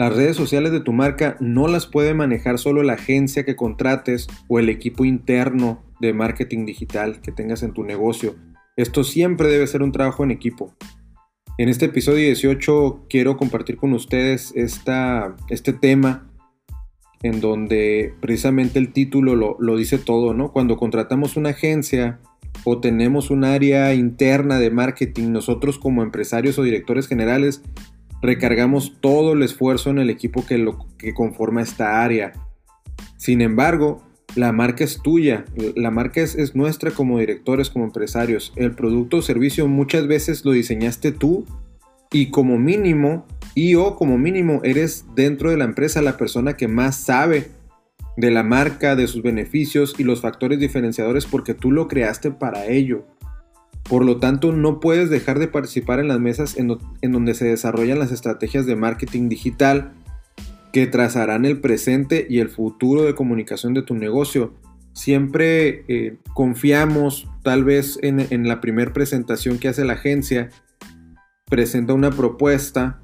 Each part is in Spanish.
Las redes sociales de tu marca no las puede manejar solo la agencia que contrates o el equipo interno de marketing digital que tengas en tu negocio. Esto siempre debe ser un trabajo en equipo. En este episodio 18 quiero compartir con ustedes esta, este tema en donde precisamente el título lo, lo dice todo, ¿no? Cuando contratamos una agencia o tenemos un área interna de marketing, nosotros como empresarios o directores generales recargamos todo el esfuerzo en el equipo que, lo, que conforma esta área. Sin embargo, la marca es tuya, la marca es, es, nuestra como directores, como empresarios. El producto o servicio muchas veces lo diseñaste tú y como mínimo, y o como mínimo, eres dentro de la empresa la persona que más sabe de la marca, de sus beneficios y los factores diferenciadores porque tú lo creaste para ello. Por lo tanto, no puedes dejar de participar en las mesas en, donde se desarrollan las estrategias de marketing digital que trazarán el presente y el futuro de comunicación de tu negocio. Siempre eh, confiamos tal vez en, la primera presentación que hace la agencia, presenta una propuesta,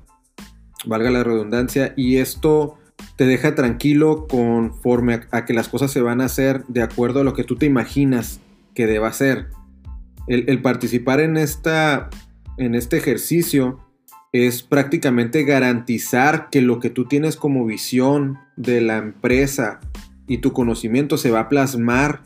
valga la redundancia, y esto te deja tranquilo conforme a, que las cosas se van a hacer de acuerdo a lo que tú te imaginas que deba ser. El, participar en, esta, en este ejercicio es prácticamente garantizar que lo que tú tienes como visión de la empresa y tu conocimiento se va a plasmar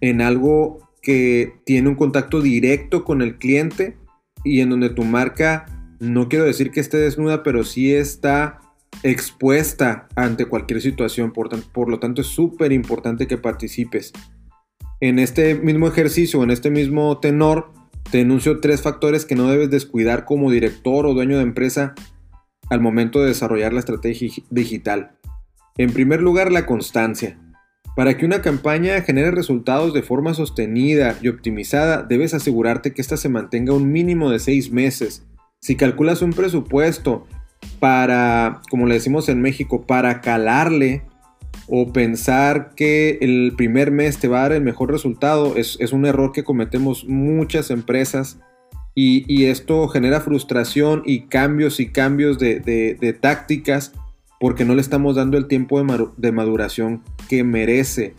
en algo que tiene un contacto directo con el cliente y en donde tu marca, no quiero decir que esté desnuda, pero sí está expuesta ante cualquier situación, por, por lo tanto es súper importante que participes. En este mismo ejercicio, en este mismo tenor, te enuncio tres factores que no debes descuidar como director o dueño de empresa al momento de desarrollar la estrategia digital. En primer lugar, la constancia. Para que una campaña genere resultados de forma sostenida y optimizada, debes asegurarte que ésta se mantenga un mínimo de seis meses. Si calculas un presupuesto para, como le decimos en México, para calarle o pensar que el primer mes te va a dar el mejor resultado es, un error que cometemos muchas empresas y, esto genera frustración y cambios y cambios de, tácticas porque no le estamos dando el tiempo de maduración que merece.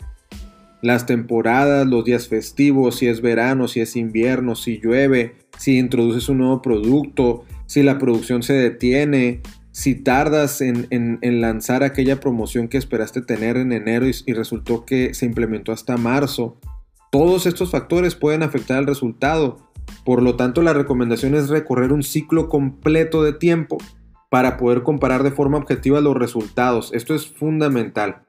Las temporadas, los días festivos, si es verano, si es invierno, si llueve, si introduces un nuevo producto, si la producción se detiene, si tardas en, lanzar aquella promoción que esperaste tener en enero y, resultó que se implementó hasta marzo. Todos estos factores pueden afectar el resultado. Por lo tanto, la recomendación es recorrer un ciclo completo de tiempo para poder comparar de forma objetiva los resultados. Esto es fundamental.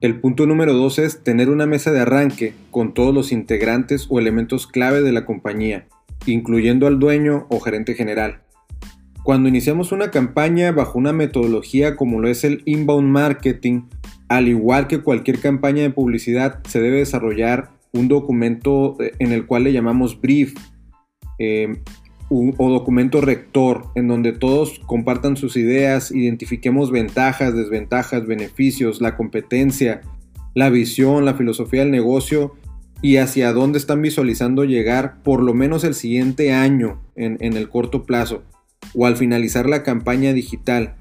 El punto número dos es tener una mesa de arranque con todos los integrantes o elementos clave de la compañía incluyendo al dueño o gerente general. Cuando iniciamos una campaña bajo una metodología como lo es el inbound marketing, al igual que cualquier campaña de publicidad, se debe desarrollar un documento eh, en el cual le llamamos brief eh, o documento rector, en donde todos compartan sus ideas, identifiquemos ventajas, desventajas, beneficios, la competencia, la visión, la filosofía del negocio y hacia dónde están visualizando llegar por lo menos el siguiente año en, el corto plazo o al finalizar la campaña digital.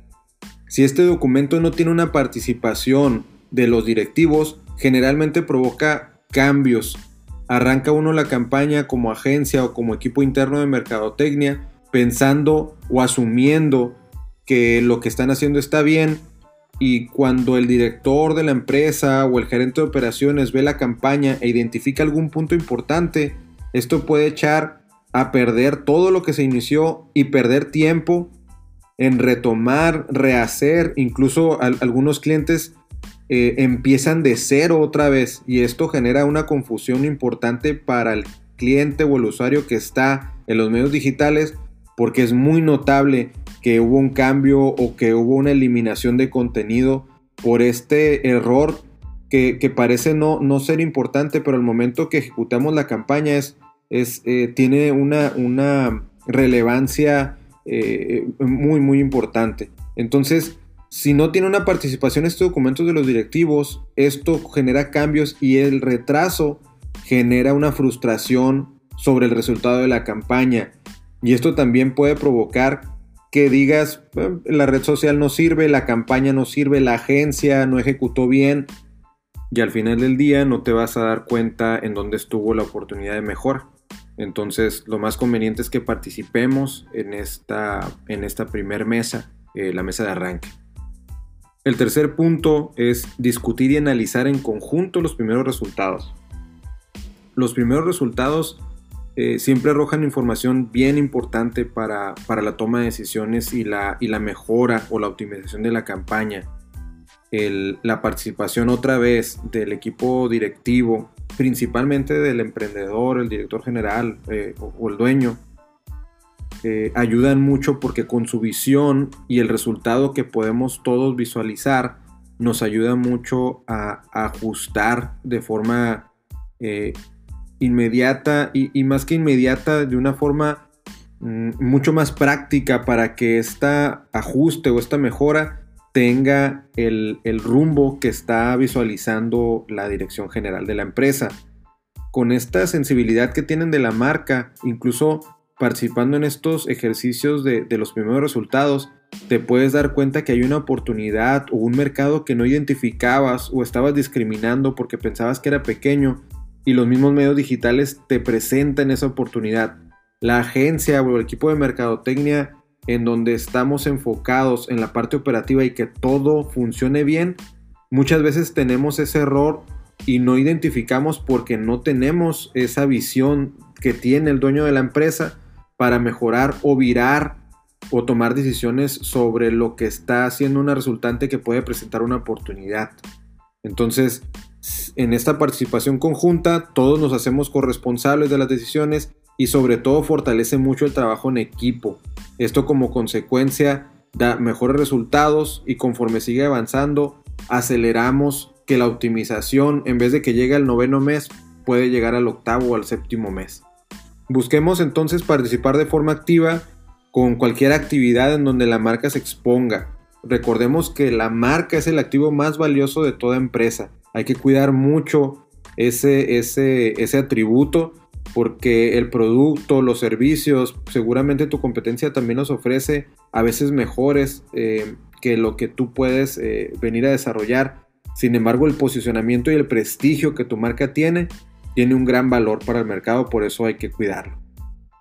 Si este documento no tiene una participación de los directivos, generalmente provoca cambios. Arranca uno la campaña como agencia o como equipo interno de mercadotecnia pensando o asumiendo que lo que están haciendo está bien y cuando el director de la empresa o el gerente de operaciones ve la campaña e identifica algún punto importante, esto puede echar a perder todo lo que se inició y perder tiempo en retomar, rehacer, incluso algunos clientes eh, empiezan de cero otra vez y esto genera una confusión importante para el cliente o el usuario que está en los medios digitales porque es muy notable que hubo un cambio o que hubo una eliminación de contenido por este error que, parece no, no, ser importante, pero al momento que ejecutamos la campaña es, es eh, tiene una, relevancia eh, muy, muy importante. Entonces, si no tiene una participación en estos documentos de los directivos, esto genera cambios y el retraso genera una frustración sobre el resultado de la campaña. Y esto también puede provocar que digas, la red social no sirve, la campaña no sirve, la agencia no ejecutó bien y al final del día no te vas a dar cuenta en dónde estuvo la oportunidad de mejora. Entonces lo más conveniente es que participemos en esta, en esta primer mesa, eh, la mesa de arranque. El tercer punto es discutir y analizar en conjunto los primeros resultados. Los primeros resultados eh, siempre arrojan información bien importante para, la toma de decisiones y la, y la, mejora o la optimización de la campaña. la participación otra vez del equipo directivo, principalmente del emprendedor, el director general eh, o, el dueño, eh, ayudan mucho porque con su visión y el resultado que podemos todos visualizar nos ayuda mucho a, ajustar de forma eh, inmediata y, más que inmediata de una forma mm, mucho más práctica para que esta ajuste o esta mejora tenga el, el rumbo que está visualizando la dirección general de la empresa. Con esta sensibilidad que tienen de la marca, incluso participando en estos ejercicios de, los primeros resultados, te puedes dar cuenta que hay una oportunidad o un mercado que no identificabas o estabas discriminando porque pensabas que era pequeño y los mismos medios digitales te presentan esa oportunidad. La agencia o el equipo de mercadotecnia en donde estamos enfocados en la parte operativa y que todo funcione bien, muchas veces tenemos ese error y no identificamos porque no tenemos esa visión que tiene el dueño de la empresa para mejorar o virar o tomar decisiones sobre lo que está haciendo una resultante que puede presentar una oportunidad. Entonces, en esta participación conjunta, todos nos hacemos corresponsables de las decisiones y sobre todo fortalece mucho el trabajo en equipo. Esto como consecuencia da mejores resultados y conforme sigue avanzando, aceleramos que la optimización, en vez de que llegue al noveno mes, puede llegar al octavo o al séptimo mes. Busquemos entonces participar de forma activa con cualquier actividad en donde la marca se exponga. Recordemos que la marca es el activo más valioso de toda empresa. Hay que cuidar mucho ese, ese, ese atributo porque el producto, los servicios, seguramente tu competencia también nos ofrece a veces mejores eh, que lo que tú puedes eh, venir a desarrollar. Sin embargo, el posicionamiento y el prestigio que tu marca tiene tiene un gran valor para el mercado, por eso hay que cuidarlo.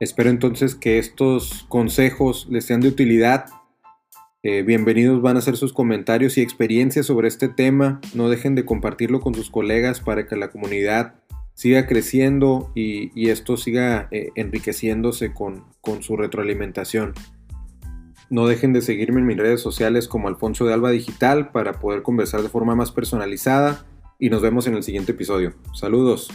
Espero entonces que estos consejos les sean de utilidad. Eh, bienvenidos van a ser sus comentarios y experiencias sobre este tema. No dejen de compartirlo con sus colegas para que la comunidad siga creciendo y, esto siga eh, enriqueciéndose con, con su retroalimentación. No dejen de seguirme en mis redes sociales como Alfonso de Alba Digital para poder conversar de forma más personalizada y nos vemos en el siguiente episodio. Saludos.